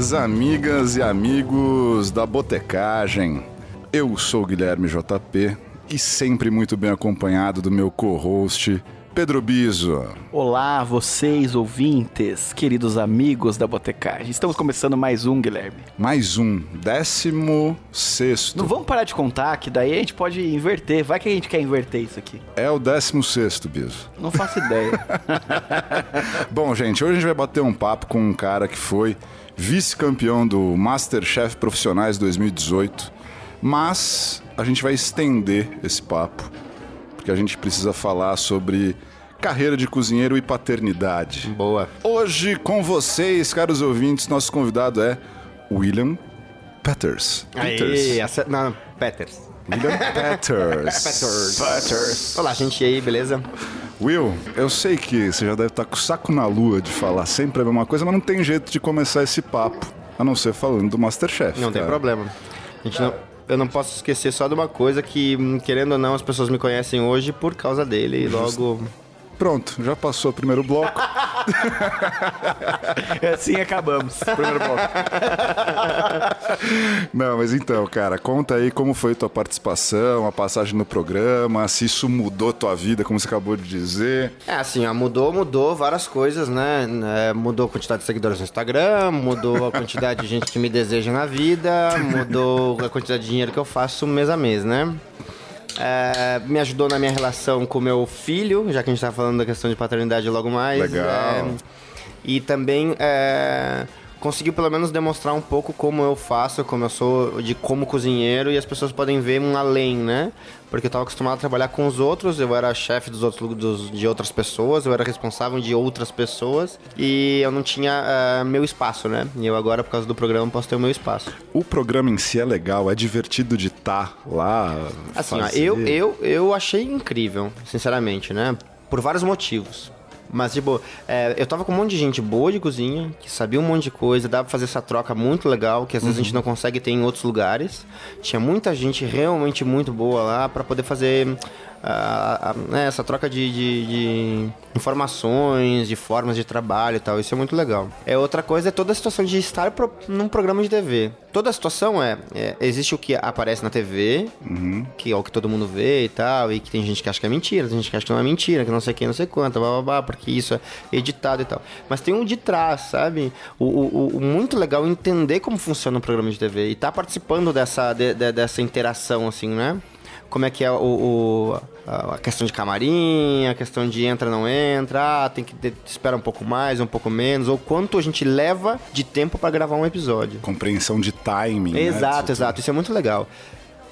minhas amigas e amigos da Botecagem. Eu sou Guilherme JP e sempre muito bem acompanhado do meu co-host Pedro Biso. Olá, vocês ouvintes, queridos amigos da Botecagem. Estamos começando mais um, Guilherme. Mais um, décimo sexto. Não vamos parar de contar, que daí a gente pode inverter. Vai que a gente quer inverter isso aqui. É o décimo sexto, Biso. Não faço ideia. Bom, gente, hoje a gente vai bater um papo com um cara que foi vice-campeão do Masterchef Profissionais 2018, mas a gente vai estender esse papo porque a gente precisa falar sobre carreira de cozinheiro e paternidade. Boa. Hoje com vocês, caros ouvintes, nosso convidado é William Peters. Peters. Aê, não, Peters. William Peters. Peters. Peters. Olá, gente, e aí, beleza? Will, eu sei que você já deve estar com o saco na lua de falar sempre a mesma coisa, mas não tem jeito de começar esse papo, a não ser falando do Masterchef. Não cara. tem problema. A gente não eu não posso esquecer só de uma coisa que, querendo ou não, as pessoas me conhecem hoje por causa dele e logo. Pronto, já passou o primeiro bloco. assim acabamos. Primeiro bloco. Não, mas então, cara, conta aí como foi tua participação, a passagem no programa, se isso mudou tua vida, como você acabou de dizer. É, assim, ó, mudou, mudou várias coisas, né? É, mudou a quantidade de seguidores no Instagram, mudou a quantidade de gente que me deseja na vida, mudou a quantidade de dinheiro que eu faço mês a mês, né? É, me ajudou na minha relação com meu filho, já que a gente tá falando da questão de paternidade logo mais. Legal. É, e também é, conseguiu pelo menos demonstrar um pouco como eu faço, como eu sou de como cozinheiro e as pessoas podem ver um além, né? Porque eu estava acostumado a trabalhar com os outros, eu era chefe dos outros dos, de outras pessoas, eu era responsável de outras pessoas e eu não tinha uh, meu espaço, né? E eu agora, por causa do programa, posso ter o meu espaço. O programa em si é legal, é divertido de estar tá lá. Assim, ó, eu, eu, eu achei incrível, sinceramente, né? Por vários motivos. Mas, tipo, é, eu tava com um monte de gente boa de cozinha, que sabia um monte de coisa, dava pra fazer essa troca muito legal, que às vezes a gente uhum. não consegue ter em outros lugares. Tinha muita gente realmente muito boa lá para poder fazer a, a, né, essa troca de, de, de, informações, de formas de trabalho e tal. Isso é muito legal. É outra coisa é toda a situação de estar pro, num programa de TV. Toda a situação é, é existe o que aparece na TV, uhum. que é o que todo mundo vê e tal, e que tem gente que acha que é mentira, tem gente que acha que não é mentira, que não sei quem, não sei quanto, blá, blá, blá, porque isso é editado e tal. Mas tem um de trás, sabe? O, o, o muito legal é entender como funciona um programa de TV e estar tá participando dessa, de, de, dessa interação, assim, né? Como é que é o, o a questão de camarim, a questão de entra não entra, ah, tem que ter, espera um pouco mais, um pouco menos, ou quanto a gente leva de tempo para gravar um episódio. Compreensão de timing. Exato, né? exato. Isso é muito legal.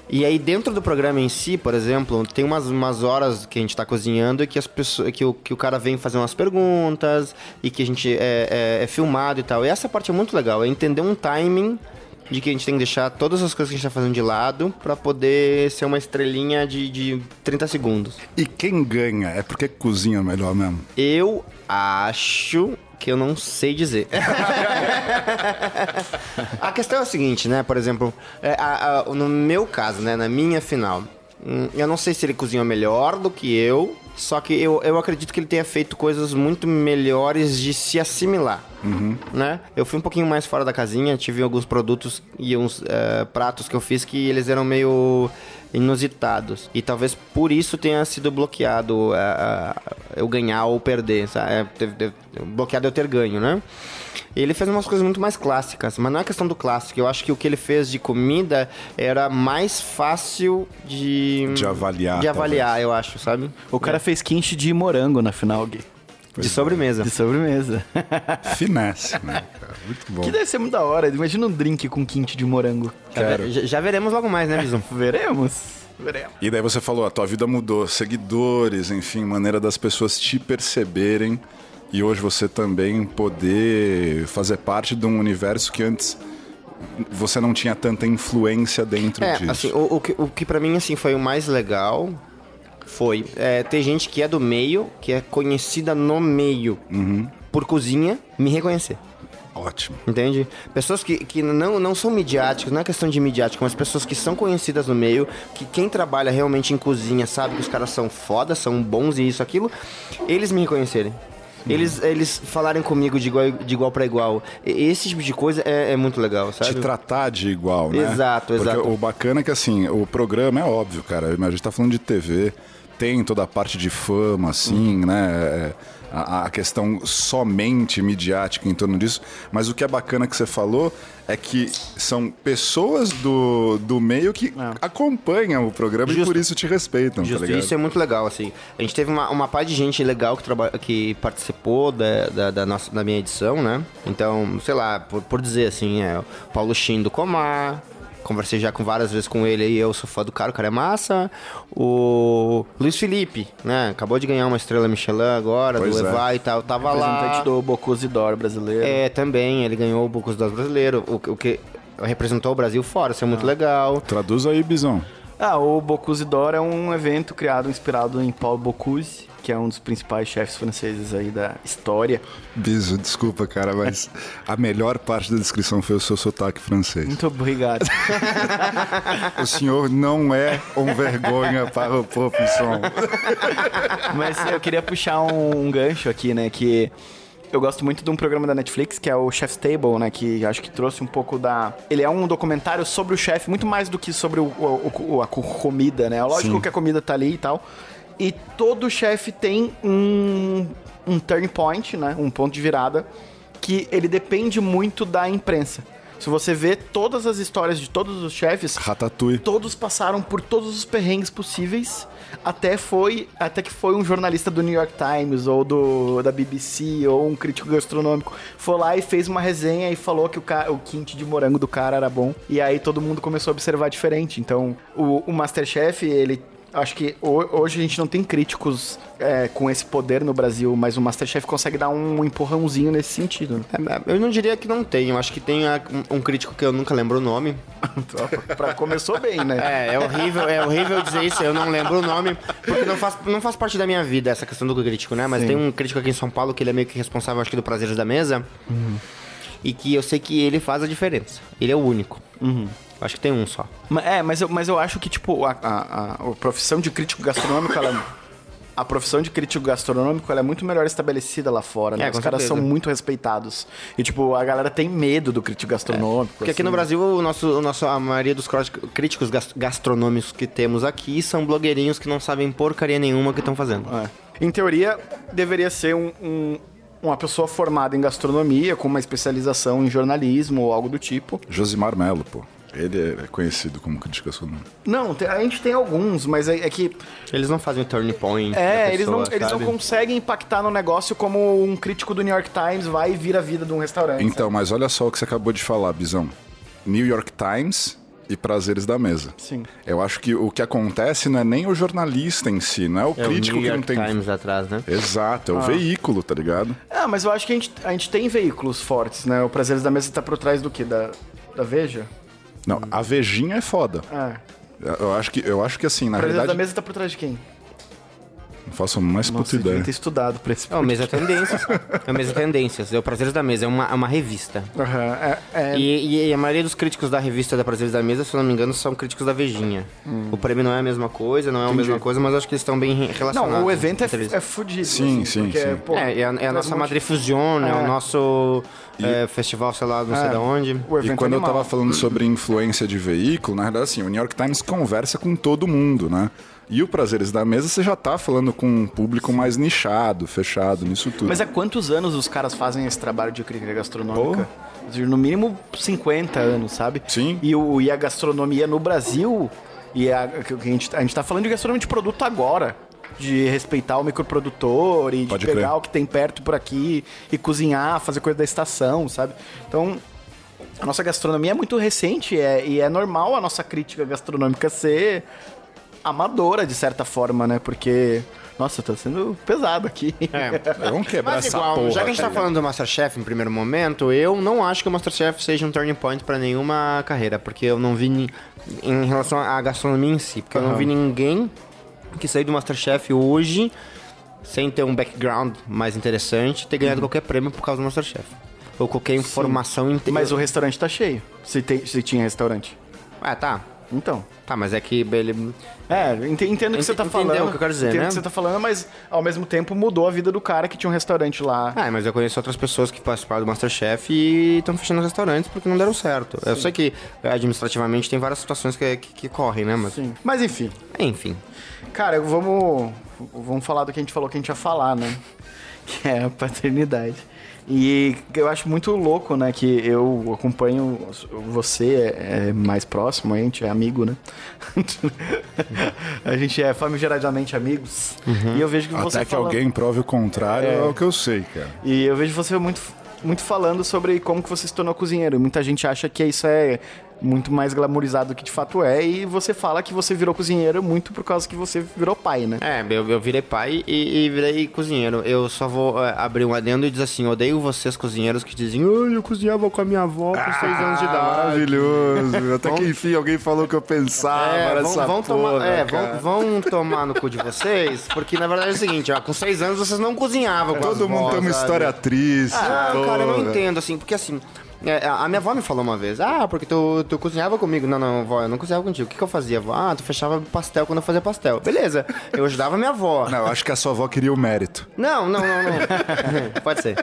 E aí dentro do programa em si, por exemplo, tem umas, umas horas que a gente está cozinhando e que as pessoas, que o, que o cara vem fazer umas perguntas e que a gente é, é, é filmado e tal. E essa parte é muito legal, é entender um timing de que a gente tem que deixar todas as coisas que a gente tá fazendo de lado para poder ser uma estrelinha de, de 30 segundos. E quem ganha? É porque cozinha melhor mesmo? Eu acho que eu não sei dizer. a questão é a seguinte, né? Por exemplo, é, a, a, no meu caso, né? Na minha final, hum, eu não sei se ele cozinhou melhor do que eu, só que eu, eu acredito que ele tenha feito coisas muito melhores de se assimilar. Uhum. Né? Eu fui um pouquinho mais fora da casinha, tive alguns produtos e uns uh, pratos que eu fiz que eles eram meio inusitados. E talvez por isso tenha sido bloqueado uh, uh, eu ganhar ou perder. Sabe? É, bloqueado eu ter ganho, né? Ele fez umas coisas muito mais clássicas, mas não é questão do clássico. Eu acho que o que ele fez de comida era mais fácil de. De avaliar. De avaliar, talvez. eu acho, sabe? O cara é. fez quente de morango na final, Gui. De é. sobremesa. De sobremesa. Finesse, né? Muito bom. Que deve ser muito da hora. Imagina um drink com quente de morango. Quero. Já, já veremos logo mais, né, Bison? veremos. Veremos. E daí você falou, a tua vida mudou, seguidores, enfim, maneira das pessoas te perceberem e hoje você também poder fazer parte de um universo que antes você não tinha tanta influência dentro é, disso. Assim, o, o que, o que para mim assim foi o mais legal foi é, ter gente que é do meio, que é conhecida no meio uhum. por cozinha, me reconhecer. Ótimo. Entende? Pessoas que, que não, não são midiáticas, não é questão de midiático, mas pessoas que são conhecidas no meio, que quem trabalha realmente em cozinha sabe que os caras são foda, são bons e isso, aquilo, eles me reconhecerem. Eles, eles falarem comigo de igual, de igual para igual. Esse tipo de coisa é, é muito legal, sabe? te tratar de igual, né? Exato, Porque exato. o bacana é que, assim, o programa é óbvio, cara. A gente tá falando de TV, tem toda a parte de fama, assim, Uhum. né? É, A, a questão somente midiática em torno disso. Mas o que é bacana que você falou é que são pessoas do, do meio que acompanham o programa e Justo. por isso te respeitam, Justo, tá isso é muito legal, assim. A gente teve uma, uma par de gente legal que, traba... que participou da, da, da nossa, da minha edição, né? Então, sei lá, por, por dizer assim, é o Paulo Shin do Comar. Conversei já com várias vezes com ele aí, eu sou fã do cara, o cara é massa. O Luiz Felipe, né? Acabou de ganhar uma estrela Michelin agora, Pois do é. Evar e tal. Tava lá. Representante do Bocuse brasileiro. É, também, ele ganhou o Bocuse d'Or brasileiro, o, o que representou o Brasil fora, isso é muito legal. Traduz aí, Bizão. Ah, o Bocuse d'Or é um evento criado, inspirado em Paul Bocuse, que é um dos principais chefes franceses aí da história. Biso, desculpa, cara, mas a melhor parte da descrição foi o seu sotaque francês. Muito obrigado. O senhor não é um vergonha para a profissão. Mas eu queria puxar um, um gancho aqui, né? Que eu gosto muito de um programa da Netflix que é o Chef's Table, né? Que acho que trouxe um pouco da. Ele é um documentário sobre o chefe, muito mais do que sobre o, o- a co- comida, né? Lógico Sim. que a comida tá ali e tal. E todo chefe tem um, um turn point, né? Um ponto de virada que ele depende muito da imprensa. Se você vê todas as histórias de todos os chefes, Ratatouille. todos passaram por todos os perrengues possíveis até foi até que foi um jornalista do New York Times ou do da BBC ou um crítico gastronômico foi lá e fez uma resenha e falou que o, o quinte de morango do cara era bom. E aí todo mundo começou a observar diferente. Então o, o MasterChef ele Acho que ho- hoje a gente não tem críticos é, com esse poder no Brasil, mas o Masterchef consegue dar um empurrãozinho nesse sentido. né? É, Eu não diria que não tem, eu acho que tem um- crítico que eu nunca lembro o nome. pra, começou bem, né? É, é horrível, é horrível dizer isso, eu não lembro o nome, porque não faz, não faz parte da minha vida essa questão do crítico, né? Mas Sim. tem um crítico aqui em São Paulo que ele é meio que responsável, acho que, do Prazeres da Mesa. E que eu sei que ele faz a diferença. Ele é o único. Acho que tem um só. É, mas eu, mas eu acho que, tipo, a, a, a- profissão de crítico gastronômico, ela. A profissão de crítico gastronômico ela é muito melhor estabelecida lá fora, né? É, Os caras certeza. são muito respeitados. E, tipo, a galera tem medo do crítico gastronômico. Porque aqui assim. no Brasil, o nosso, o nosso, a maioria dos críticos gas- gastronômicos que temos aqui são blogueirinhos que não sabem porcaria nenhuma que estão fazendo. É. Em teoria, deveria ser um- um- uma pessoa formada em gastronomia, com uma especialização em jornalismo ou algo do tipo. Josimar Melo, pô. Ele é conhecido como crítico gastronômico. Não, a gente tem alguns, mas é, é que. Eles não fazem o turn point. da É, eles, pessoa, não, eles não sabe? conseguem impactar no negócio como um crítico do New York Times vai e vira a vida de um restaurante. Então, mas olha só o que você acabou de falar, Bizão. New York Times e Prazeres da Mesa. Sim. Eu acho que o que acontece não é nem o jornalista em si, não é o É o crítico New que não York tem. Times atrás, né? Exato, é o veículo, tá ligado? Ah, mas eu acho que a gente, a gente tem veículos fortes, né? O Prazeres da Mesa tá por trás do quê? Da, da Veja? Não, a Vejinha é foda. Ah. Eu acho que, eu acho que assim, O na Prazeres realidade. da Mesa tá por trás de quem? Não faço a mais puta Nossa, eu devia ideia. ter estudado pra esse É o Mesa Tendências. É o Mesa Tendências. É o Prazeres da Mesa. É uma, é uma revista. Aham, é, é- E, e a maioria dos críticos da revista da Prazeres da Mesa, se eu não me engano, são críticos da Vejinha. O prêmio não é a mesma coisa, não é a mesma coisa, mas acho que eles estão bem re- relacionados. Não, o evento é, é fudido. Sim, assim, sim, porque, sim. pô, É, é a, é a nossa um Madre Fusion, é o nosso é, festival, sei lá, não sei É. de onde. E quando eu animal. tava falando sobre influência de veículo, na verdade, assim, o New York Times conversa com todo mundo, né? E o Prazeres da Mesa, você já tá falando com um público mais nichado, fechado nisso tudo. Mas há quantos anos os caras fazem esse trabalho de crítica gastronômica? No mínimo 50 anos, sabe? Sim. E, o, e a gastronomia no Brasil, e a, a, gente, a gente tá falando de gastronomia de produto agora. De respeitar o microprodutor e Pode de pegar crer. o que tem perto por aqui e cozinhar, fazer coisa da estação, sabe? Então, a nossa gastronomia é muito recente é, e é normal a nossa crítica gastronômica ser amadora, de certa forma, né? Porque, nossa, tá sendo pesado aqui. É. Vamos quebrar Mas essa igual, porra. já que a gente tá ligado? falando do Masterchef em primeiro momento, eu não acho que o Masterchef seja um turning point pra nenhuma carreira, porque eu não vi ni- em relação à gastronomia em si, porque eu não vi ninguém que saiu do Masterchef hoje sem ter um background mais interessante, ter Uhum. ganhado qualquer prêmio por causa do Masterchef. Ou qualquer informação inteira. Mas o restaurante tá cheio. Se, tem, se tinha restaurante. Ah, tá. Então. Tá, mas é que ele. É, ent- entendo o que você tá Entendeu falando. o que eu quero dizer, entendo né? o que você tá falando, mas ao mesmo tempo mudou a vida do cara que tinha um restaurante lá. Ah, mas eu conheço outras pessoas que participaram do Masterchef e estão fechando os restaurantes porque não deram certo. Eu sei que administrativamente tem várias situações que, que, que correm, né? Mas, Sim. Mas enfim. enfim. Cara, vamos, vamos falar do que a gente falou que a gente ia falar, né? Que é a paternidade. E eu acho muito louco, né? Que eu acompanho você, é, é mais próximo, a gente é amigo, né? a gente é famigeradamente amigos. E eu vejo que você Até que fala- alguém prove o contrário é. o que eu sei, cara. E eu vejo você muito, muito falando sobre como que você se tornou cozinheiro. Muita gente acha que isso é muito mais glamorizado do que de fato é. E você fala que você virou cozinheiro muito por causa que você virou pai, né? É, eu, eu virei pai e, e virei cozinheiro. Eu só vou é, abrir um adendo e dizer assim: odeio vocês, cozinheiros, que dizem, ai, eu cozinhava com a minha avó com seis anos de Ah, idade. maravilhoso. Até que enfim alguém falou que eu pensava É, vão, nessa vão tomar, porra, é, cara. vão, vão tomar no cu de vocês, porque na verdade é o seguinte, ó, com seis anos vocês não cozinhavam com Todo as mundo vós, tem uma sabe? história triste. Ah, cara, eu não porra. entendo, assim, porque assim, é, a minha avó me falou uma vez, ah, porque tu, tu cozinhava comigo. Não, não, vó, eu não cozinhava contigo. O que, que eu fazia, vó? Ah, tu fechava pastel quando eu fazia pastel. Beleza, eu ajudava minha avó. Não, eu acho que a sua avó queria o mérito. Não, não, não, não. Pode ser.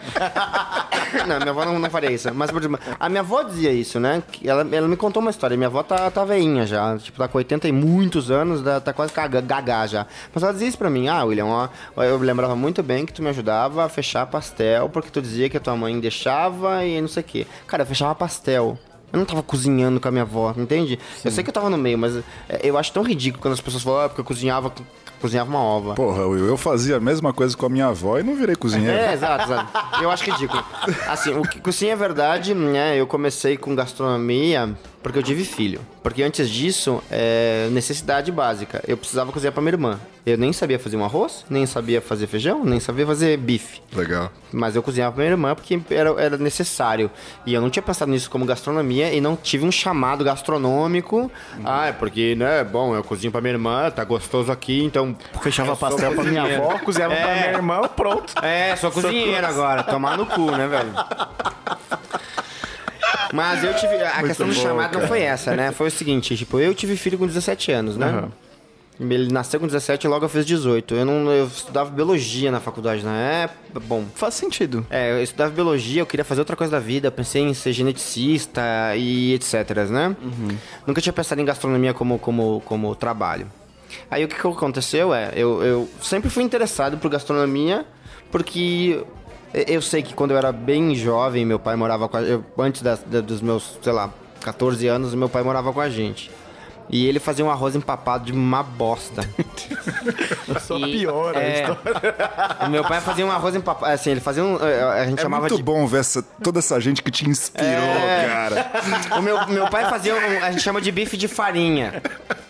Não, minha avó não, não faria isso. Mas, a minha avó dizia isso, né? Ela, ela me contou uma história. Minha avó tá, tá veinha já. Tipo, tá com 80 e muitos anos, tá quase gagá já. Mas ela dizia isso pra mim. Ah, William, ó, eu lembrava muito bem que tu me ajudava a fechar pastel, porque tu dizia que a tua mãe deixava e não sei o quê. Cara, eu fechava pastel. Eu não tava cozinhando com a minha avó, entende? Eu sei que eu tava no meio, mas é, eu acho tão ridículo quando as pessoas falam, ah, porque eu cozinhava, cozinhava uma ova. Porra, Will, eu fazia a mesma coisa com a minha avó e não virei cozinheiro. É, exato, exato. Eu acho ridículo. Assim, o que sim é verdade, né? Eu comecei com gastronomia porque eu tive filho. Porque antes disso, é necessidade básica. Eu precisava cozinhar pra minha irmã. Eu nem sabia fazer um arroz, nem sabia fazer feijão, nem sabia fazer bife. Legal. Mas eu cozinhava pra minha irmã porque era, era necessário. E eu não tinha pensado nisso como gastronomia e não tive um chamado gastronômico. Ah, é porque, né, bom, eu cozinho pra minha irmã, tá gostoso aqui, então. Fechava pastel pra minha avó, cozinhava pra É. minha irmã, pronto. É, sou cozinheiro agora. Tomar no cu, né, velho? Mas eu tive. A questão do bom, chamado não cara. foi essa, né? Foi o seguinte, tipo, eu tive filho com 17 anos, né? Aham. Ele nasceu com 17 e logo eu fiz 18. Eu não eu estudava biologia na faculdade na época. Bom, Faz sentido. é, eu estudava biologia, eu queria fazer outra coisa da vida, eu pensei em ser geneticista e etc, né? Nunca tinha pensado em gastronomia como, como, como trabalho. Aí o que, que aconteceu é, eu, eu sempre fui interessado por gastronomia, porque eu- sei que quando eu era bem jovem, meu pai morava com a, eu, antes das- da- dos meus, sei lá, 14 anos, meu pai morava com a gente. E ele fazia um arroz empapado de uma bosta. Só E- piora a é, história. O meu pai fazia um arroz empapado, assim, ele fazia um, eh, a gente É chamava muito de bom ver essa, toda essa gente que te inspirou, É. cara. O meu, meu pai fazia um, a gente chama de bife de farinha.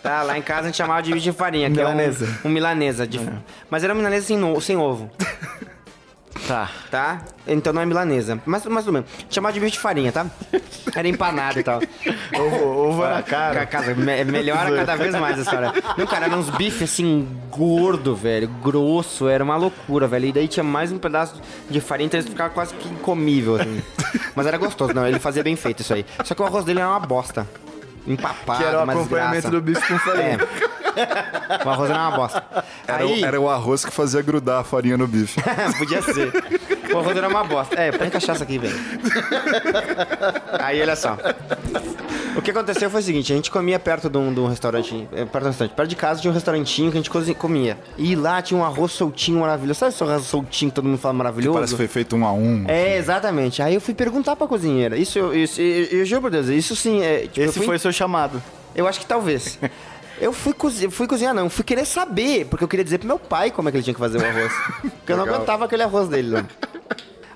Tá? Lá em casa a gente chamava de bife de farinha, que Milanesa. é um, um milanesa. de- Mas era milanesa sem, sem ovo, Tá. tá? Então não é milanesa. Mas, mas tudo bem. Chamava de bife de farinha, tá? Era empanado e tal. Ovo, ovo na Ca- cara. Casa, me- melhora cada vez mais a história. Não, cara, eram uns bifes assim, gordo, velho, grosso, era uma loucura, velho. E daí tinha mais um pedaço de farinha, então ele ficava quase que incomível, assim. Mas era gostoso, não, ele fazia bem feito isso aí. Só que o arroz dele era uma bosta. Empapado, Que era o acompanhamento desgraça. do bife com farinha. É. O arroz era uma bosta. Era, o- Aí, era o arroz que fazia grudar a farinha no bife. podia ser. O arroz era uma bosta. É, põe cachaça aqui, velho. Aí, olha só. O que aconteceu foi o seguinte, a gente comia perto de um, de um restaurante, eh, perto do restaurante, perto de casa tinha um restaurantinho que a gente comia. E lá tinha um arroz soltinho maravilhoso. Sabe esse arroz soltinho que todo mundo fala maravilhoso? Parece que foi feito um a um. É, exatamente. Aí eu fui perguntar pra cozinheira. Isso, eu, isso, eu, eu juro por Deus, isso sim, é, tipo, Esse fui- foi seu chamado. eu acho que talvez. Eu fui, cozi fui cozinhar, não. Fui querer saber, porque eu queria dizer pro meu pai como é que ele tinha que fazer o arroz. porque eu não Legal. aguentava aquele arroz dele, não.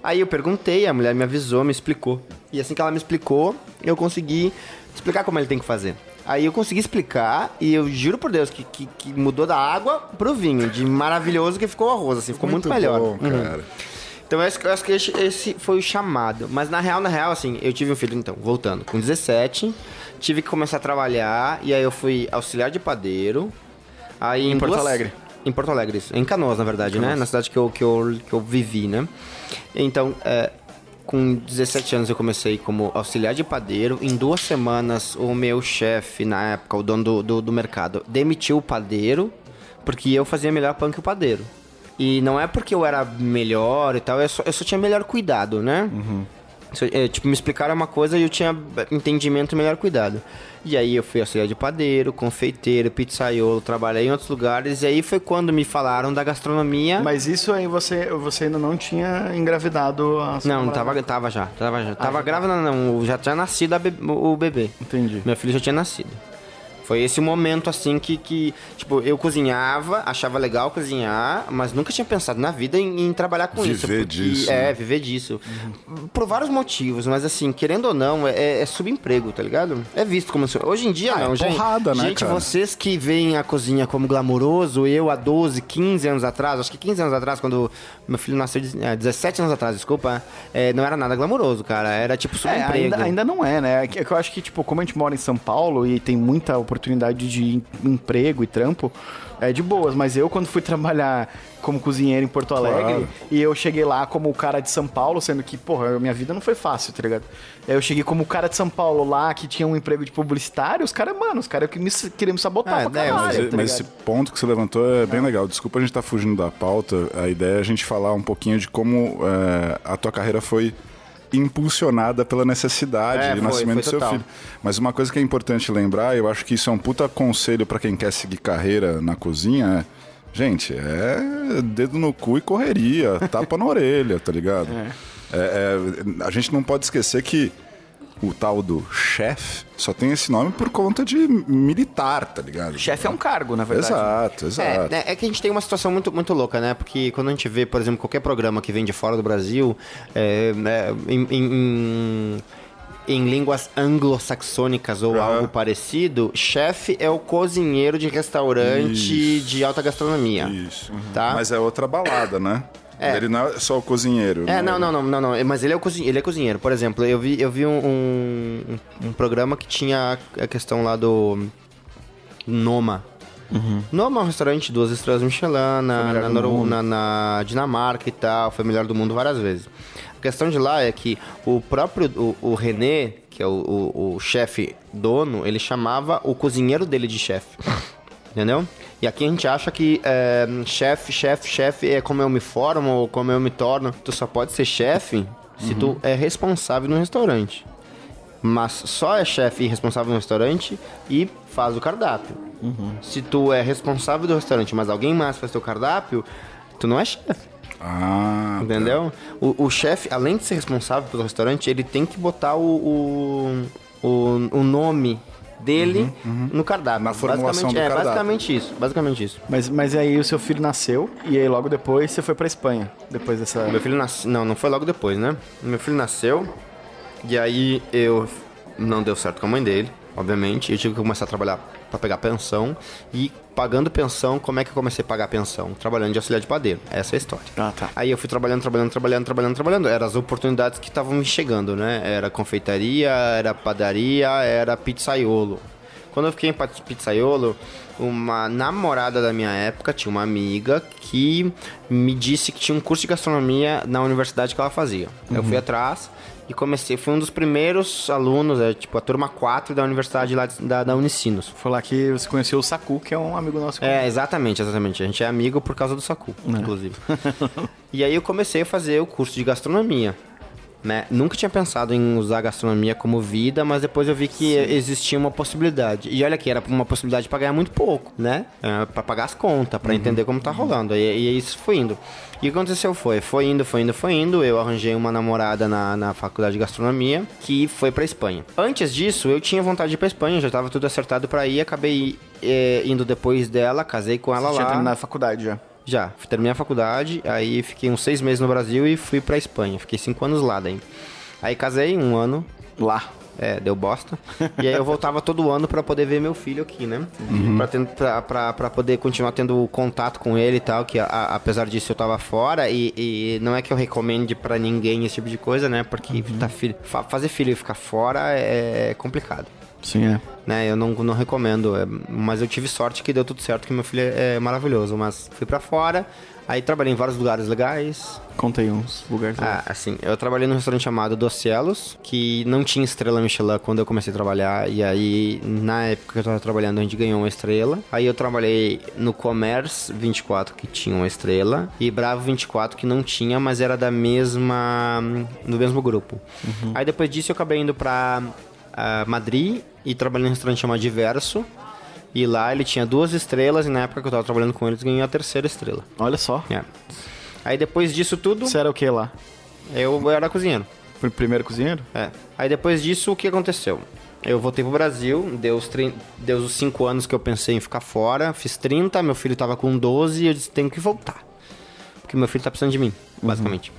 Aí eu perguntei, a mulher me avisou, me explicou. E assim que ela me explicou, eu consegui explicar como ele tem que fazer. Aí eu consegui explicar e eu juro por Deus que, que, que mudou da água pro vinho. De maravilhoso que ficou o arroz, assim, ficou muito, melhor. bom, Uhum. cara. Então eu acho, que- eu acho que esse, esse foi o chamado. Mas na real, na real, assim, eu tive um filho, então, voltando, com 17, tive que começar a trabalhar, e aí eu fui auxiliar de padeiro. Aí Em Porto duas- Alegre. Em Porto Alegre, isso. Em Canoas, na verdade, né? Na cidade que eu, que, eu, que eu vivi, né? Então, é, com 17 anos eu comecei como auxiliar de padeiro. Em duas semanas, o meu chefe, na época, o dono do, do, do mercado, demitiu o padeiro, porque eu fazia melhor pão que o padeiro. E não é porque eu era melhor e tal, eu só, eu só tinha melhor cuidado, né? Isso, é, tipo, me explicaram uma coisa e eu tinha entendimento e melhor cuidado. E aí eu fui auxiliar de padeiro, confeiteiro, pizzaiolo, trabalhei em outros lugares. E aí foi quando me falaram da gastronomia. Mas isso aí você, você ainda não tinha engravidado a sua Não, tava, tava já. Tava, já. tava já grávida, não. Já tinha nascido be- o bebê. Entendi. Meu filho já tinha nascido. Foi esse momento, assim, que, que, tipo, eu cozinhava, achava legal cozinhar, mas nunca tinha pensado na vida em, em trabalhar com isso. Viver disso, É, né? viver disso. Por vários motivos, mas assim, querendo ou não, é, é subemprego, tá ligado? É visto como... Hoje em dia, Ah, é não, gente. porrada, né, Gente, vocês que veem a cozinha como glamouroso, eu há 12, 15 anos atrás, acho que 15 anos atrás, quando meu filho nasceu, é, 17 anos atrás, desculpa, é, não era nada glamouroso, cara. Era tipo É, subemprego. ainda, ainda não é, né? É é eu acho que, tipo, como a gente mora em São Paulo e tem muita oportunidade de em- emprego e trampo, é de boas. Mas eu, quando fui trabalhar como cozinheiro em Porto Alegre, Claro. e eu cheguei lá como o cara de São Paulo, sendo que, porra, minha vida não foi fácil, tá ligado? Eu cheguei como o cara de São Paulo lá, que tinha um emprego de publicitário, os caras, mano, os caras que me, queriam me sabotar É, pra né, caralho, Mas, tá mas esse ponto que você levantou é bem legal. Desculpa a gente estar fugindo da pauta. A ideia é a gente falar um pouquinho de como é, a tua carreira foi impulsionada pela necessidade É, e foi, nascimento foi do seu total. filho. Mas uma coisa que é importante lembrar, eu acho que isso é um puta conselho para quem quer seguir carreira na cozinha, é, gente, é dedo no cu e correria, tapa na orelha, tá ligado? É, é, a gente não pode esquecer que o tal do chefe só tem esse nome por conta de militar, tá ligado? Chefe é um cargo, na verdade. Exato, exato. É, é que a gente tem uma situação muito, muito louca, né? Porque quando a gente vê, por exemplo, qualquer programa que vem de fora do Brasil, é, é, em, em- em- línguas anglo-saxônicas ou algo parecido, chefe é o cozinheiro de restaurante Isso. de alta gastronomia. Isso. Tá? Mas é outra balada, né? É. Ele não é só o cozinheiro. É, né? não, não, não, não, não. Mas ele é, o cozinhe- ele é cozinheiro. Por exemplo, eu vi, eu vi um, um, um programa que tinha a questão lá do Noma. Noma é um restaurante duas estrelas Michelin na, na, na- na Dinamarca e tal. Foi melhor do mundo várias vezes. A questão de lá é que o próprio o, o René, que é o, o, o chefe dono, ele chamava o cozinheiro dele de chefe. Entendeu? E aqui a gente acha que é, chefe, chefe, chefe é como eu me formo ou como eu me torno. Tu só pode ser chefe se tu é responsável no restaurante. Mas só é chefe e responsável no restaurante e faz o cardápio. Se tu é responsável do restaurante, mas alguém mais faz teu cardápio, tu não é chefe. Ah, Entendeu? O, o chefe, além de ser responsável pelo restaurante, ele tem que botar o, o, o, o nome dele no cardápio. Na formulação basicamente, do é, cardápio. basicamente isso. Basicamente isso. Mas, mas aí o seu filho nasceu e aí logo depois você foi pra Espanha. Depois dessa. Meu filho nasceu. Não, não foi logo depois, né? Meu filho nasceu. E aí eu. Não deu certo com a mãe dele, obviamente. Eu tive que começar a trabalhar pra pegar pensão. E pagando pensão, como é que eu comecei a pagar pensão? Trabalhando de auxiliar de padeiro. Essa é a história. Ah, tá. Aí eu fui trabalhando, trabalhando, trabalhando, trabalhando, trabalhando. Eram as oportunidades que estavam me chegando, né? Era confeitaria, era padaria, era pizzaiolo. Quando eu fiquei em pizzaiolo, uma namorada da minha época tinha uma amiga que me disse que tinha um curso de gastronomia na universidade que ela fazia. Eu fui atrás e comecei. Fui um dos primeiros alunos, é, tipo a turma 4 da universidade lá de- da, da Unicinos. Foi lá que você conheceu o Saku, que é um amigo nosso. É, exatamente, exatamente. A gente é amigo por causa do Saku, inclusive. e aí eu comecei a fazer o curso de gastronomia. Né? Nunca tinha pensado em usar a gastronomia como vida, mas depois eu vi que existia uma possibilidade. E olha que era uma possibilidade para ganhar muito pouco, né? É, para pagar as contas, para entender como tá rolando. E, e isso foi indo. E o que aconteceu foi, foi indo, foi indo, foi indo. Eu arranjei uma namorada na, na faculdade de gastronomia que foi pra Espanha. Antes disso, eu tinha vontade de ir pra Espanha, já tava tudo acertado para ir. Acabei eh, indo depois dela, casei com ela Você tinha lá. terminado a faculdade já. Já, terminei a faculdade, aí fiquei uns seis meses no Brasil e fui pra Espanha. Fiquei cinco anos lá daí. Aí casei um ano, Lá. é, deu bosta. e aí eu voltava todo ano pra poder ver meu filho aqui, né? Pra, ten- pra, pra, pra poder continuar tendo contato com ele e tal, que a- a- apesar disso eu tava fora e, e não é que eu recomende pra ninguém esse tipo de coisa, né? Porque tá filho, fa- fazer filho e ficar fora é complicado. Sim, é. né? Eu não, não recomendo, é, mas eu tive sorte que deu tudo certo, que meu filho é maravilhoso. Mas fui pra fora, aí trabalhei em vários lugares legais. Contei uns lugares. Ah, assim, eu trabalhei num restaurante chamado Dos Cielos, que não tinha estrela Michelin quando eu comecei a trabalhar, e aí, na época que eu tava trabalhando, a gente ganhou uma estrela. Aí eu trabalhei no Commerce 24, que tinha uma estrela, e Bravo 24, que não tinha, mas era da mesma... do mesmo grupo. Aí depois disso eu acabei indo pra ah, Madrid, e trabalhei num restaurante chamado Diverso, e lá ele tinha duas estrelas, e na época que eu tava trabalhando com eles, ganhei a terceira estrela. Olha só. É. Aí depois disso tudo, Você era o que lá? eu, era cozinheiro. Foi o primeiro cozinheiro? É. Aí depois disso, o que aconteceu? Eu voltei pro Brasil, deu os, trin- deu os 5 anos que eu pensei em ficar fora, fiz 30, meu filho tava com 12 e eu disse, tenho que voltar. Porque meu filho tá precisando de mim, basicamente.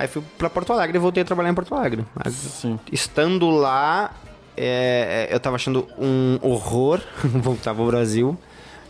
Aí fui pra Porto Alegre e voltei a trabalhar em Porto Alegre. Mas, Sim. Estando lá, é, é, eu tava achando um horror voltar pro Brasil.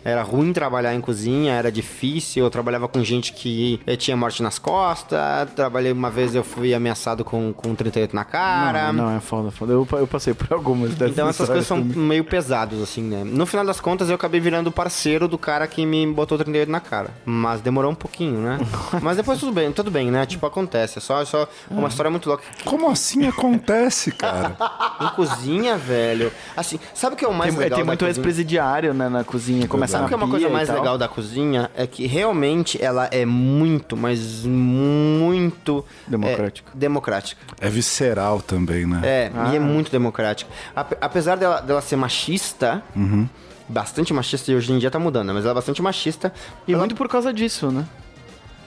Era ruim trabalhar em cozinha, era difícil. Eu trabalhava com gente que eh, tinha morte nas costas. Trabalhei uma vez, eu fui ameaçado com, com 38 na cara. Não, não, é foda, foda. Eu, eu passei por algumas dessas Então essas coisas são também. meio pesadas, assim, né? No final das contas, eu acabei virando parceiro do cara que me botou 38 na cara. Mas demorou um pouquinho, né? Mas depois tudo bem, tudo bem, né? Tipo, acontece. É só, é só uma história muito louca. Como assim acontece, cara? Em cozinha, velho. Assim, sabe o que é o mais Tem, legal tem muito ex-presidiário né, na cozinha. Começa Sabe na o que é uma coisa mais legal da cozinha? É que realmente ela é muito, mas muito... Democrática. é, democrática. É visceral também, né? É, e é Ah. muito democrática. Ape- apesar dela, dela ser machista, Uhum. bastante machista, e hoje em dia tá mudando, né? mas ela é bastante machista. E ela- muito por causa disso, né?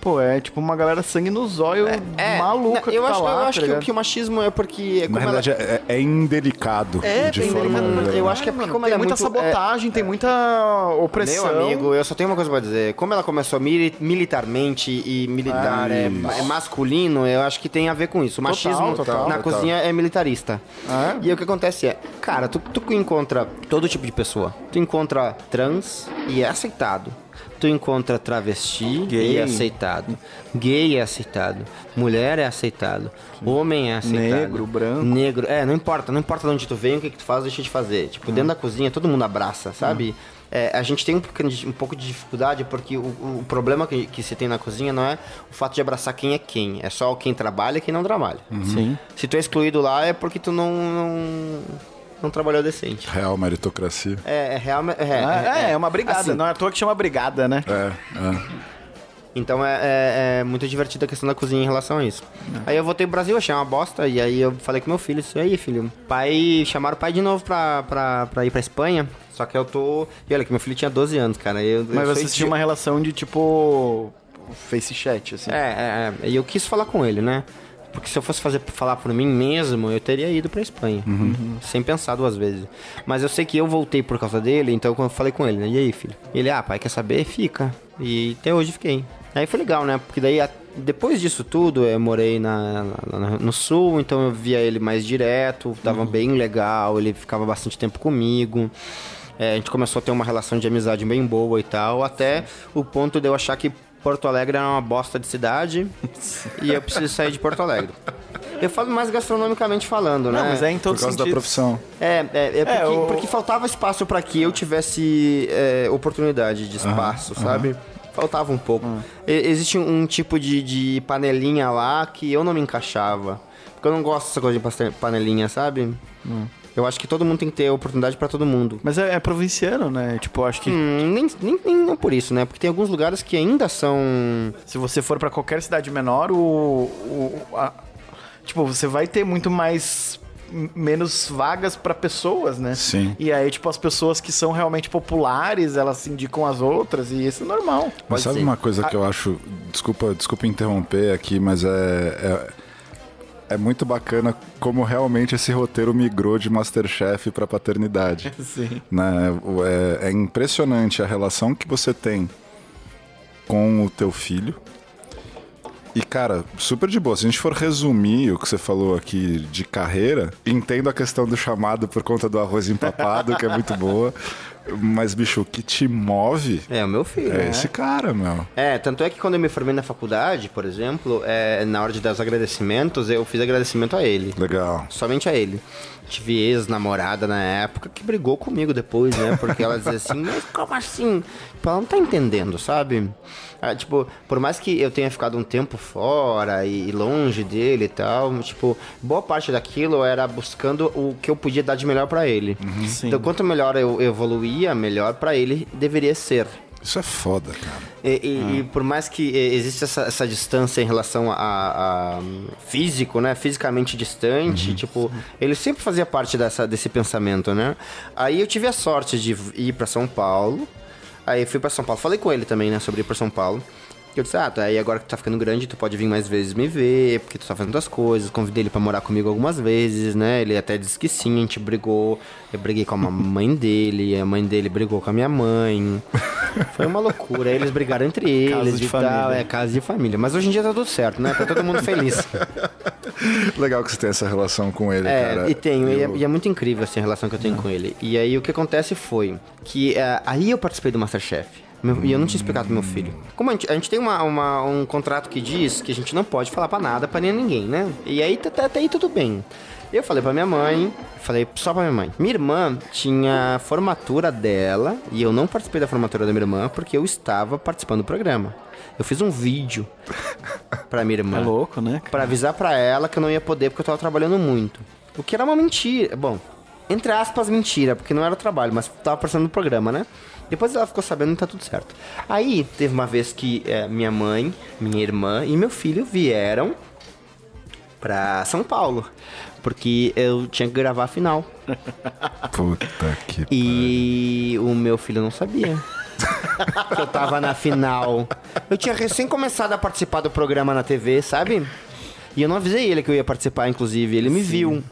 Pô, é tipo uma galera sangue no zóio é, maluca não, eu que tá acho, lá, eu tá acho que, o- ligado? que o machismo é porque... Na como ela- realidade, é, é indelicado. É, de bem forma... delicado. Eu acho que é porque como tem ela é muita muito, é, sabotagem, tem muita opressão. Meu amigo, eu só tenho uma coisa pra dizer. Como ela começou mili- militarmente e militar é, é masculino, eu acho que tem a ver com isso. O machismo total, na total. cozinha é militarista. É? E aí o que acontece é, cara, tu, tu encontra todo tipo de pessoa. Tu encontra trans e é aceitado. Tu encontra travesti Gay. e é aceitado. Gay é aceitado. Mulher é aceitado. Homem é aceitado. Negro, branco. Negro. É, não importa. Não importa de onde tu vem, o que, que tu faz, deixa de fazer. Tipo, Hum. dentro da cozinha, todo mundo abraça, sabe? É, a gente tem um, um pouco de dificuldade porque o, o problema que, que se tem na cozinha não é o fato de abraçar quem é quem. É só quem trabalha e quem não trabalha. Sim. Se tu é excluído lá é porque tu não, não, não trabalhou decente. Real meritocracia. É, é real. É, É, é, uma brigada. Assim, Não é à toa que chama brigada, né? É, é. Então é, é- é muito divertida a questão da cozinha em relação a isso. Aí eu voltei pro Brasil, achei uma bosta, e aí eu falei com meu filho, isso aí, filho. Pai, chamaram o pai de novo pra, pra, pra ir pra Espanha. Só que eu tô. E olha que meu filho tinha 12 anos, cara. Eu, Mas eu vocês sou tinham uma relação de tipo. Face chat, assim. É, é, é. E eu quis falar com ele, né? Porque se eu fosse fazer falar por mim mesmo, eu teria ido pra Espanha. Sem pensar duas vezes. Mas eu sei que eu voltei por causa dele, então quando eu falei com ele, né? E aí, filho? Ele, ah, pai, quer saber? Fica. E até hoje fiquei. Aí foi legal, né? Porque daí, depois disso tudo, eu morei na, na- no sul, então eu via ele mais direto, tava bem legal, ele ficava bastante tempo comigo. É, a gente começou a ter uma relação de amizade bem boa e tal, até o ponto de eu achar que Porto Alegre era uma bosta de cidade e eu preciso sair de Porto Alegre. Eu falo mais gastronomicamente falando, né? Não, mas é em Por todos os causa da profissão. É, é, é porque, o- porque faltava espaço para que eu tivesse é, oportunidade de espaço, sabe? Faltava um pouco. E- existe um tipo de, de panelinha lá que eu não me encaixava. Porque eu não gosto dessa coisa de panelinha, sabe? Eu acho que todo mundo tem que ter oportunidade para todo mundo. Mas é, é provinciano, né? Tipo, acho que Hum, nem, nem, nem não por isso, né? Porque tem alguns lugares que ainda são. se você for pra qualquer cidade menor, o. o a- tipo, você vai ter muito mais. menos vagas pra pessoas, né? Sim. E aí, tipo, as pessoas que são realmente populares, elas se indicam as outras, e isso é normal. Mas Pode sabe ser. uma coisa que eu acho. Desculpa, desculpa interromper aqui, mas é, é. É muito bacana como realmente esse roteiro migrou de Masterchef pra paternidade. Sim. né? É, é impressionante a relação que você tem com o teu filho. E, cara, super de boa. Se a gente for resumir o que você falou aqui de carreira, entendo a questão do chamado por conta do arroz empapado, que é muito boa. Mas, bicho, o que te move É, o meu filho. é esse cara, meu. É, tanto é que quando eu me formei na faculdade, por exemplo, é, na hora de dar os agradecimentos, eu fiz agradecimento a ele. Legal. Somente a ele. Tive ex-namorada na época que brigou comigo depois, né? Porque ela dizia assim, mas como assim? Tipo, ela não tá entendendo, sabe? Ah, tipo, por mais que eu tenha ficado um tempo fora e, e longe dele e tal, tipo, boa parte daquilo era buscando o que eu podia dar de melhor pra ele. Sim. Então, quanto melhor eu evoluía, melhor pra ele deveria ser. Isso é foda, cara. E, e- e por mais que exista essa, essa distância em relação a, a, hum, físico, né? Fisicamente distante, tipo, ele sempre fazia parte dessa, desse pensamento, né? Aí eu tive a sorte de ir pra São Paulo. Aí fui pra São Paulo. Falei com ele também, né? Sobre ir pra São Paulo. Eu disse, ah, tá, aí agora que tu tá ficando grande, tu pode vir mais vezes me ver, porque tu tá fazendo outras coisas. Convidei ele pra morar comigo algumas vezes, né? Ele até disse que sim, a gente brigou. Eu briguei com a mãe dele, a mãe dele brigou com a minha mãe. Foi uma loucura. Eles brigaram entre eles e tal. família. É, casa de família. Mas hoje em dia tá tudo certo, né? Tá todo mundo feliz. Legal que você tem essa relação com ele, É, cara. e tenho, e é, Eu- e é muito incrível assim, a relação que eu tenho com ele. E aí o que acontece foi que é, aí eu participei do Masterchef. Meu- E eu não tinha explicado pro meu filho. Como a gente, a gente tem uma, uma- um contrato que diz que a gente não pode falar pra nada, pra nem ninguém, né? E aí tá- até aí tudo bem. Eu falei pra minha mãe, falei só pra minha mãe. Minha irmã tinha formatura dela e eu não participei da formatura da minha irmã porque eu estava participando do programa. Eu fiz um vídeo pra minha irmã. É louco, né? cara? Pra avisar pra ela que eu não ia poder porque eu tava trabalhando muito. O que era uma mentira. Bom, entre aspas, mentira, porque não era trabalho, mas tava participando do programa, né? Depois ela ficou sabendo e tá tudo certo. Aí teve uma vez que é, minha mãe, minha irmã e meu filho vieram pra São Paulo. Porque eu tinha que gravar a final. Puta que. E o meu filho não sabia. que eu tava na final. Eu tinha recém começado a participar do programa na TV, sabe? E eu não avisei ele que eu ia participar, inclusive. Ele me viu.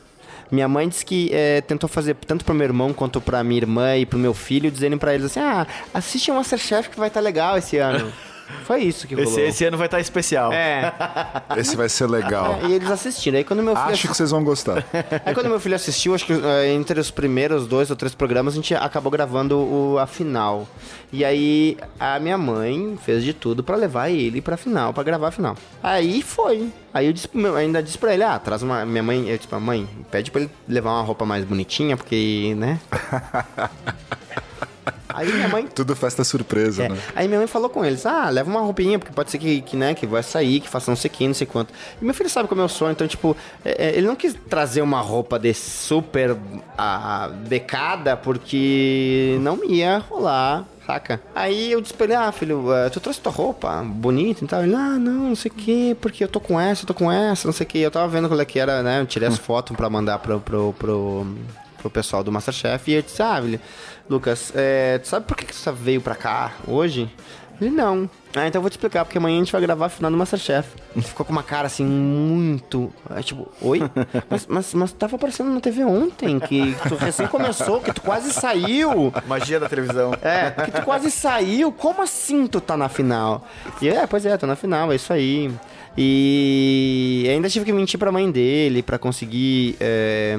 Minha mãe disse que é, tentou fazer tanto pro meu irmão quanto pra minha irmã e pro meu filho, dizendo pra eles assim: ah, assiste o Masterchef que vai estar legal esse ano. Foi isso que rolou. Esse, esse ano vai estar especial. É, Esse vai ser legal. e eles assistiram. Aí quando meu filho Acho que vocês vão gostar. Aí quando meu filho assistiu, acho que eh, entre os primeiros dois ou três programas, a gente acabou gravando o, a final. E aí a minha mãe fez de tudo pra levar ele pra final, pra gravar a final. Aí foi. Aí eu disse ainda disse pra ele, ah, traz uma. Minha mãe, eu disse pra mãe, pede pra ele levar uma roupa mais bonitinha, porque, né? Aí minha mãe Tudo festa surpresa, é. né? Aí minha mãe falou com eles, ah, leva uma roupinha, porque pode ser que, que, né, que vai sair, que faça não sei quem, não sei quanto. E meu filho sabe como eu sou, então, tipo, é, é, ele não quis trazer uma roupa de super ah, becada, porque não ia rolar, saca? Aí eu disse pra ele, ah, filho, eh, tu trouxe tua roupa bonita e tal? Ele, ah, não, não sei o que, porque eu tô com essa, eu tô com essa, não sei o que. Eu tava vendo qual é que era, né, eu tirei as fotos pra mandar pro... pro, pro pro pessoal do Masterchef e eu disse, ah, Lucas, é, tu sabe por que, que você veio pra cá hoje? Ele, não. Ah, então eu vou te explicar, porque amanhã a gente vai gravar a final do Masterchef. Ele ficou com uma cara assim, muito. é, tipo, oi? Mas, mas, mas tava aparecendo na TV ontem, que tu recém começou, que tu quase saiu. Magia da televisão. É, que tu quase saiu. Como assim tu tá na final? E é, pois é, tô na final, é isso aí. E ainda tive que mentir pra mãe dele pra conseguir é,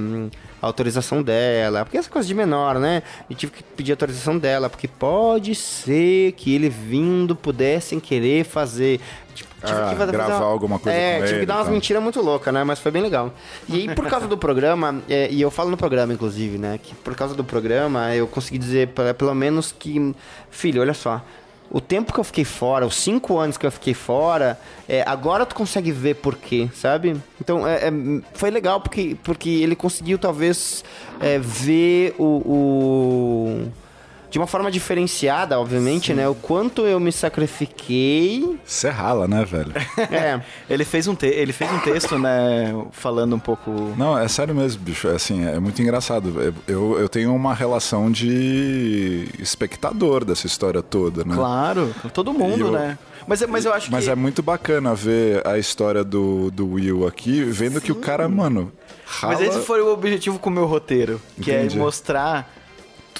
autorização dela. Porque essa coisa de menor, né? E tive que pedir autorização dela, porque pode ser que ele vindo pudessem querer fazer. Tipo, tive Ah, que fazer gravar uma- alguma coisa É, tive ele que dar umas tal. mentiras muito loucas, né? Mas foi bem legal. E aí, por causa do programa, é, e eu falo no programa, inclusive, né? Que por causa do programa, eu consegui dizer, pelo menos, que, filho, olha só. O tempo que eu fiquei fora, os cinco anos que eu fiquei fora, é, agora tu consegue ver por quê, sabe? Então, é, é, foi legal porque, porque ele conseguiu, talvez, é, ver o, o- De uma forma diferenciada, obviamente, né? O quanto eu me sacrifiquei. Você rala, né, velho? É. Ele fez um, te ele fez um texto, né, falando um pouco... Não, é sério mesmo, bicho. É assim, é muito engraçado. Eu, eu tenho uma relação de espectador dessa história toda, né? Claro, todo mundo, eu- né? Mas, é- mas eu acho Mas que... é muito bacana ver a história do, do Will aqui, vendo que o cara, mano, rala... Mas esse foi o objetivo com o meu roteiro, que Entendi. é mostrar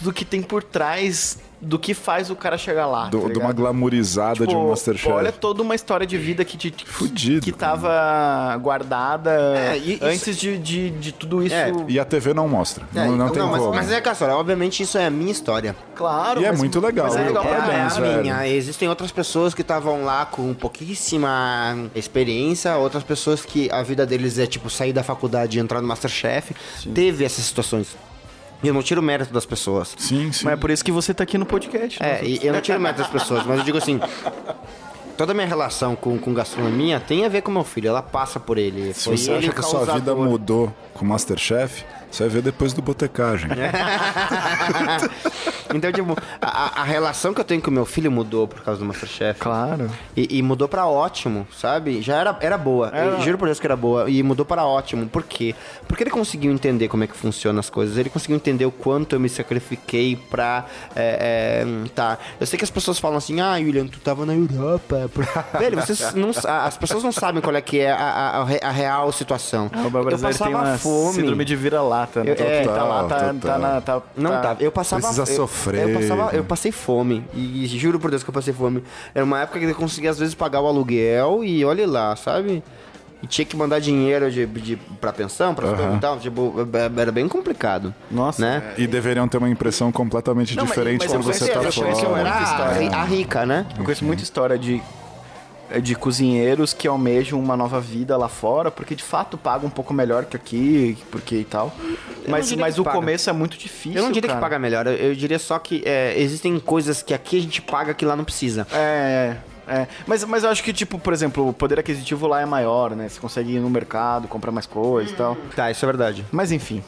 tudo que tem por trás do que faz o cara chegar lá. Do- tá de uma glamourizada de um Tipo, Masterchef. Olha toda uma história de vida que, te, Fudido, que cara. tava guardada É, e isso- antes de, de, de tudo isso. É, E a TV não mostra. É, não, não tem mas, como. mas é história, obviamente isso é a minha história. Claro. E é mas- muito legal, Mas é legal pra Parabéns, velho. minha, existem outras pessoas que estavam lá com pouquíssima experiência, outras pessoas que a vida deles é tipo sair da faculdade e entrar no Masterchef. Teve essas situações. E eu não tiro o mérito das pessoas. Sim, sim. Mas é por isso que você tá aqui no podcast. É, e eu não tiro o mérito das pessoas, mas eu digo assim. Toda a minha relação com, com gastronomia tem a ver com meu filho, ela passa por ele. Se Foi você ele acha que a sua vida causador. mudou com o Masterchef, você vai ver depois do Botecagem. então, tipo, a, a relação que eu tenho com meu filho mudou por causa do Masterchef. Claro. E, e mudou pra ótimo, sabe? Já era, era boa. Era. Eu juro por Deus que era boa. E mudou pra ótimo. Por quê? Porque ele conseguiu entender como é que funcionam as coisas. Ele conseguiu entender o quanto eu me sacrifiquei pra. É, é, tá. Eu sei que as pessoas falam assim, ah, William, tu tava na Europa. Por- Velho, vocês não, as pessoas não sabem qual é que é a, a- a re- a real situação. O eu brasileiro passava tem uma fome. síndrome de vira-lata. Né? Eu- é, tá lá, tá, total. tá na... Tá, Não tá- tava. Eu passava. Precisa eu- sofrer. Eu, passava, eu passei fome. E, juro por Deus que eu passei fome. Era uma época que eu conseguia, às vezes, pagar o aluguel e olhe lá, sabe? E tinha que mandar dinheiro de, de, pra pensão, pra e tal. Tipo, era bem complicado. Nossa, né? E deveriam ter uma impressão completamente Não, mas- diferente mas quando eu você tá eu fora. uma era história. a, a rica, né? Eu conheço muita história de, de cozinheiros que almejam uma nova vida lá fora, porque de fato pagam um pouco melhor que aqui, porque e tal. Mas, mas o paga. começo é muito difícil. Eu não diria cara. que paga melhor, eu, eu diria só que é, existem coisas que aqui a gente paga que lá não precisa. É, é. Mas, mas eu acho que, tipo, por exemplo, o poder aquisitivo lá é maior, né? Você consegue ir no mercado, comprar mais coisas e tal. Tá, isso é verdade. Mas enfim.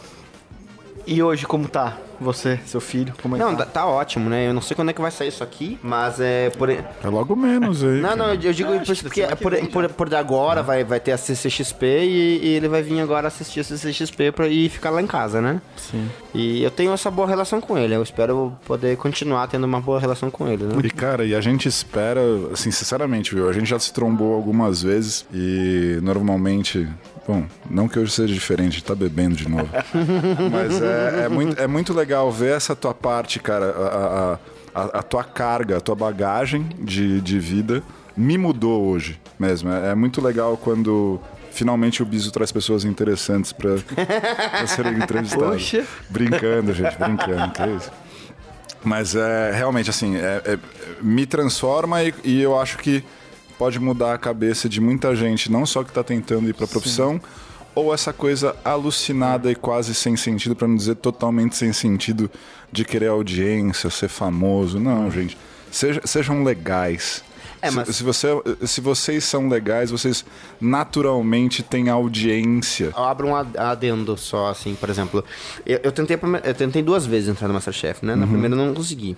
E hoje, como tá? Você, seu filho, como é Não, que tá, tá? tá ótimo, né? Eu não sei quando é que vai sair isso aqui, mas é por. É logo menos aí. Não, cara. não, eu digo que porque que por, vem por, por agora vai, vai ter a CCXP e, e ele vai vir agora assistir a CCXP pra, e ficar lá em casa, né? Sim. E eu tenho essa boa relação com ele. Eu espero poder continuar tendo uma boa relação com ele, né? E cara, e a gente espera, assim, sinceramente, viu? A gente já se trombou algumas vezes e normalmente. Bom, não que hoje seja diferente, tá bebendo de novo. Mas é, é muito, é muito legal ver essa tua parte, cara, a, a, a, a tua carga, a tua bagagem de, de vida me mudou hoje mesmo. É, é muito legal quando finalmente o Biso traz pessoas interessantes pra, pra serem entrevistadas. Poxa. Brincando, gente, brincando, que é isso. Mas é realmente assim, é- é- me transforma e, e eu acho que pode mudar a cabeça de muita gente, não só que está tentando ir para a profissão, ou essa coisa alucinada e quase sem sentido, para não dizer totalmente sem sentido, de querer audiência, ser famoso. Não, gente. Seja- sejam legais. É, Se- mas- se, você, se vocês são legais, vocês naturalmente têm audiência. Eu abro um ad- adendo só, assim, por exemplo. Eu, eu tentei, eu tentei duas vezes entrar no Masterchef, né? Na primeira eu não consegui.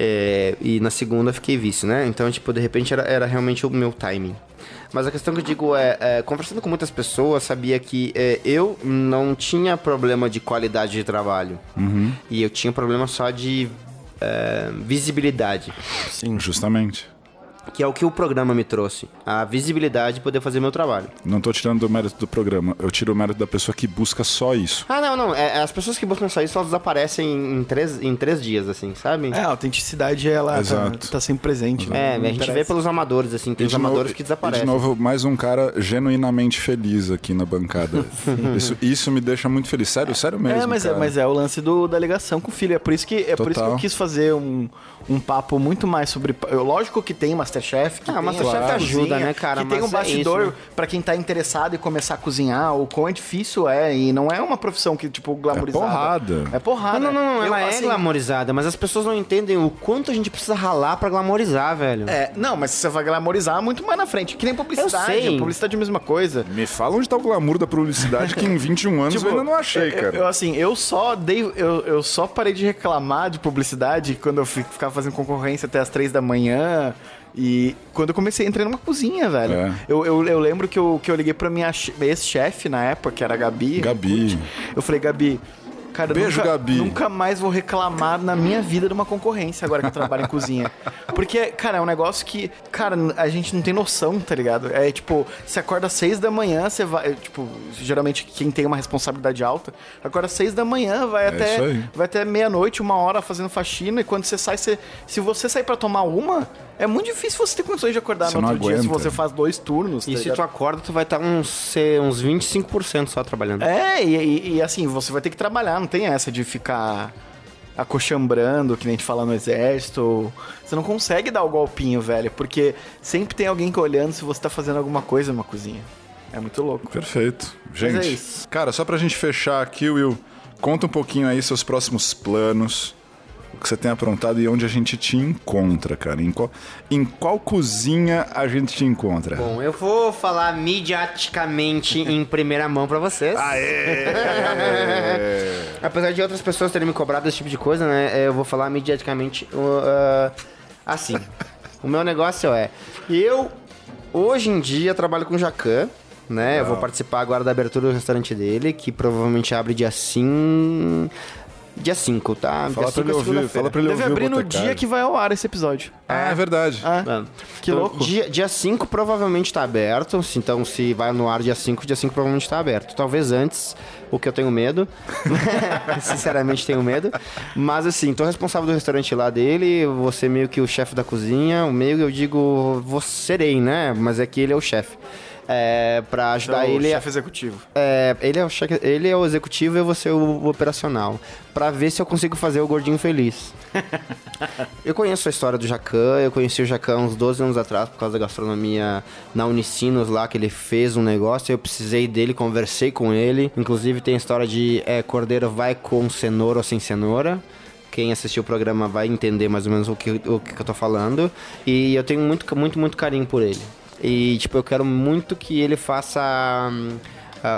É, e na segunda fiquei vice, né? Então, tipo, de repente era, era realmente o meu timing. Mas a questão que eu digo é, é, conversando com muitas pessoas, sabia que é, eu não tinha problema de qualidade de trabalho. E eu tinha problema só de é, visibilidade. Sim. Justamente. Que é o que o programa me trouxe. A visibilidade de poder fazer meu trabalho. Não tô tirando do mérito do programa, eu tiro o mérito da pessoa que busca só isso. Ah, não, não. É, as pessoas que buscam só isso, elas desaparecem em três, em três dias, assim, sabe? É, a autenticidade, ela tá, Exato. tá sempre presente. né? É, Não a gente vê pelos amadores, assim, tem os de novo- amadores que E desaparecem. de novo, mais um cara genuinamente feliz aqui na bancada. isso, isso me deixa muito feliz. Sério, sério mesmo. É, mas é, cara. mas é o lance do, da ligação com o filho. É por isso que, é por isso que eu quis fazer um, um papo muito mais sobre. eu- Lógico que tem Masterchef. Que Ah, tem Masterchef a ajuda, né, cara? Que tem um é bastidor isso, né? pra quem tá interessado em começar a cozinhar, o quão é difícil é. E não é uma profissão que, tipo, glamourizada. porrada. É porrada. Não, não, não, Eu, ela é assim, glamorizada, mas as pessoas não entendem o quanto a gente precisa ralar pra glamorizar, velho. É, não, mas você vai glamorizar muito mais na frente. Que nem publicidade. Eu sei. Publicidade é a mesma coisa. Me fala onde tá o glamour da publicidade que em 21 anos eu ainda não achei, cara. Tipo, Eu, assim, eu só dei. Eu, eu só parei de reclamar de publicidade quando eu fi- ficava fazendo concorrência até as três da manhã. E quando eu comecei a entrar numa cozinha, velho. É. Eu, eu, eu lembro que eu, que eu liguei pra minha che- ex-chefe na época, que era a Gabi. Gabi. Eu falei, Gabi. Cara, Beijo, nunca, Gabi. Nunca mais vou reclamar na minha vida de uma concorrência agora que eu trabalho em cozinha. Porque, cara, é um negócio que, cara, a gente não tem noção, tá ligado? É tipo, você acorda às seis da manhã, você vai. Tipo, geralmente quem tem uma responsabilidade alta, acorda às seis da manhã, vai É até. Vai até meia-noite, uma hora fazendo faxina, e quando você sai, você, se você sair pra tomar uma, é muito difícil você ter condições de acordar Você no outro dia se você faz dois turnos. E tá se ligado? tu acorda, tu vai estar uns, ser uns 25% só trabalhando. É, e, e- e, assim, você vai ter que trabalhar, não tem essa de ficar acochambrando, que nem a gente fala no exército. Você não consegue dar o golpinho, velho, porque sempre tem alguém que olhando se você tá fazendo alguma coisa numa cozinha. É muito louco. Perfeito. Mas Gente, é isso. cara, só pra gente fechar aqui, Will, conta um pouquinho aí seus próximos planos, o que você tem aprontado e onde a gente te encontra, cara. Em qual, em qual cozinha a gente te encontra? Bom, eu vou falar midiaticamente em primeira mão pra vocês. Apesar de outras pessoas terem me cobrado esse tipo de coisa, né? Eu vou falar midiaticamente uh, assim. o meu negócio é. Eu, hoje em dia, trabalho com Jacan. Né? Eu vou participar agora da abertura do restaurante dele, que provavelmente abre dia 5. Dia 5, tá? Fala pra dia cinco ele é ouvir, segunda-feira. fala pra ele Deve ouvir abrir o no dia que vai ao ar esse episódio. Ah, é verdade. Ah, Mano, que então, louco. Dia, dia 5 provavelmente tá aberto. se- Então, se vai no ar dia 5, dia 5 provavelmente tá aberto. Talvez antes, o que eu tenho medo. Sinceramente, tenho medo. Mas, assim, tô responsável do restaurante lá dele. Você meio que o chefe da cozinha. O meio eu digo, vou serei, né? Mas é que ele é o chefe. É, pra ajudar Então, ele. a- chefe executivo. é, ele, é o chefe, ele é o executivo e eu vou ser o, o operacional. Pra ver se eu consigo fazer o gordinho feliz. eu conheço a história do Jacan, eu conheci o Jacan uns 12 anos atrás por causa da gastronomia na Unicinos lá, que ele fez um negócio, eu precisei dele, conversei com ele. Inclusive tem a história de é, cordeiro vai com cenoura ou sem cenoura. Quem assistiu o programa vai entender mais ou menos o que, o que eu tô falando. E eu tenho muito, muito, muito carinho por ele. E, tipo, eu quero muito que ele faça.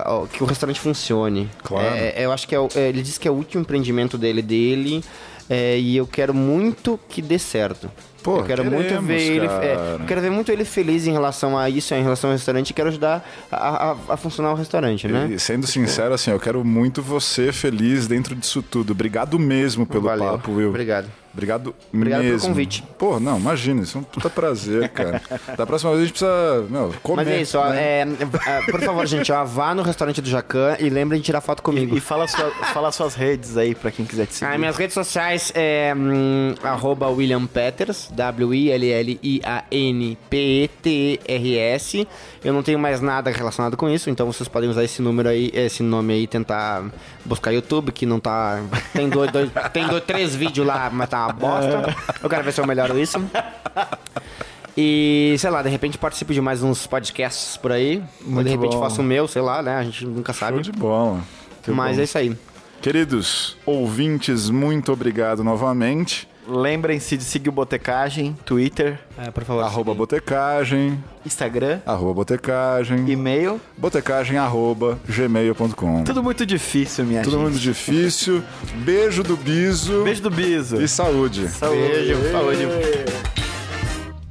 ó, que o restaurante funcione. Claro. É, é, eu acho que é, é, ele disse que é o último empreendimento dele, dele. é, e eu quero muito que dê certo. Pô, eu quero muito ver ele. é, eu quero ver muito ele feliz em relação a isso, em relação ao restaurante, e quero ajudar a, a- a funcionar o restaurante, né? E sendo sincero, assim, eu quero muito você feliz dentro disso tudo. Obrigado mesmo pelo Valeu. papo, Will. Obrigado. Obrigado, Obrigado pelo mesmo. convite. Pô, não, imagina, isso é um puta prazer, cara. da próxima vez a gente precisa, meu, comer. Mas é isso, ó, né? é, é, por favor, gente, ó, vá no restaurante do Jacan e lembrem de tirar foto comigo. E, e fala, sua, fala suas redes aí pra quem quiser te seguir. Ah, minhas redes sociais é hum, arroba William Peters, W-I-L-L-I-A-N-P-E-T-R-S. Eu não tenho mais nada relacionado com isso, então vocês podem usar esse número aí, esse nome aí, tentar buscar YouTube, que não tá. Tem dois, dois- tem dois, três vídeos lá, mas tá uma bosta. Eu quero ver se eu melhoro isso. E, sei lá, de repente participo de mais uns podcasts por aí. Ou Muito de repente bom. faço o meu, sei lá, né? A gente nunca Show sabe. de bola. Mas é isso aí. Queridos ouvintes, muito obrigado novamente. Lembrem-se de seguir o Botecagem, Twitter, É, por favor. Arroba botecagem, Instagram, arroba botecagem, e-mail. botecagem arroba gmail.com. Tudo muito difícil, minha Tudo gente. muito difícil. Beijo do Biso Beijo do Biso. e saúde. Beijo, saúde.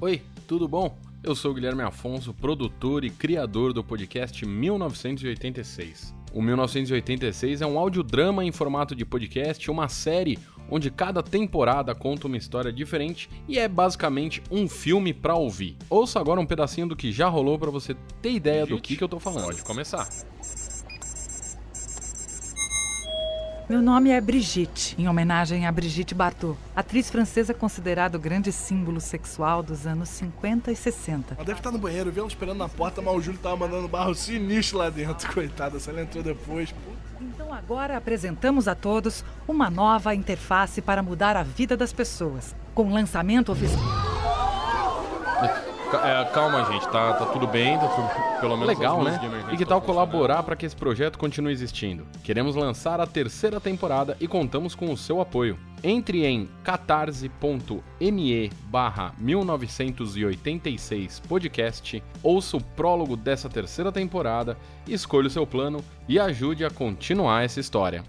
Oi, tudo bom? Eu sou o Guilherme Afonso, produtor e criador do podcast 1986. O 1986 é um audiodrama em formato de podcast, uma série onde cada temporada conta uma história diferente e é basicamente um filme pra ouvir. Ouça agora um pedacinho do que já rolou pra você ter ideia do que, que eu tô falando. Pode começar. Meu nome é Brigitte, em homenagem a Brigitte Bardot, atriz francesa considerada o grande símbolo sexual dos anos 50 e 60. Ela deve estar no banheiro, viu ela esperando na porta, mas o Júlio tava mandando barro sinistro lá dentro, coitada. Se ela entrou depois. Então agora apresentamos a todos uma nova interface para mudar a vida das pessoas, com lançamento oficial. É, calma, gente, tá, tá tudo bem, tá tudo, pelo menos Legal, né? E que tal estão funcionando. colaborar para que esse projeto continue existindo? Queremos lançar a terceira temporada e contamos com o seu apoio. Entre em catarse.me barra 1986 podcast, ouça o prólogo dessa terceira temporada, escolha o seu plano e ajude a continuar essa história.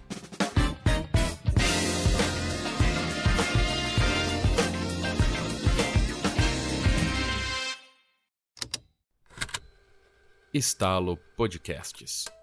Estalo Podcasts.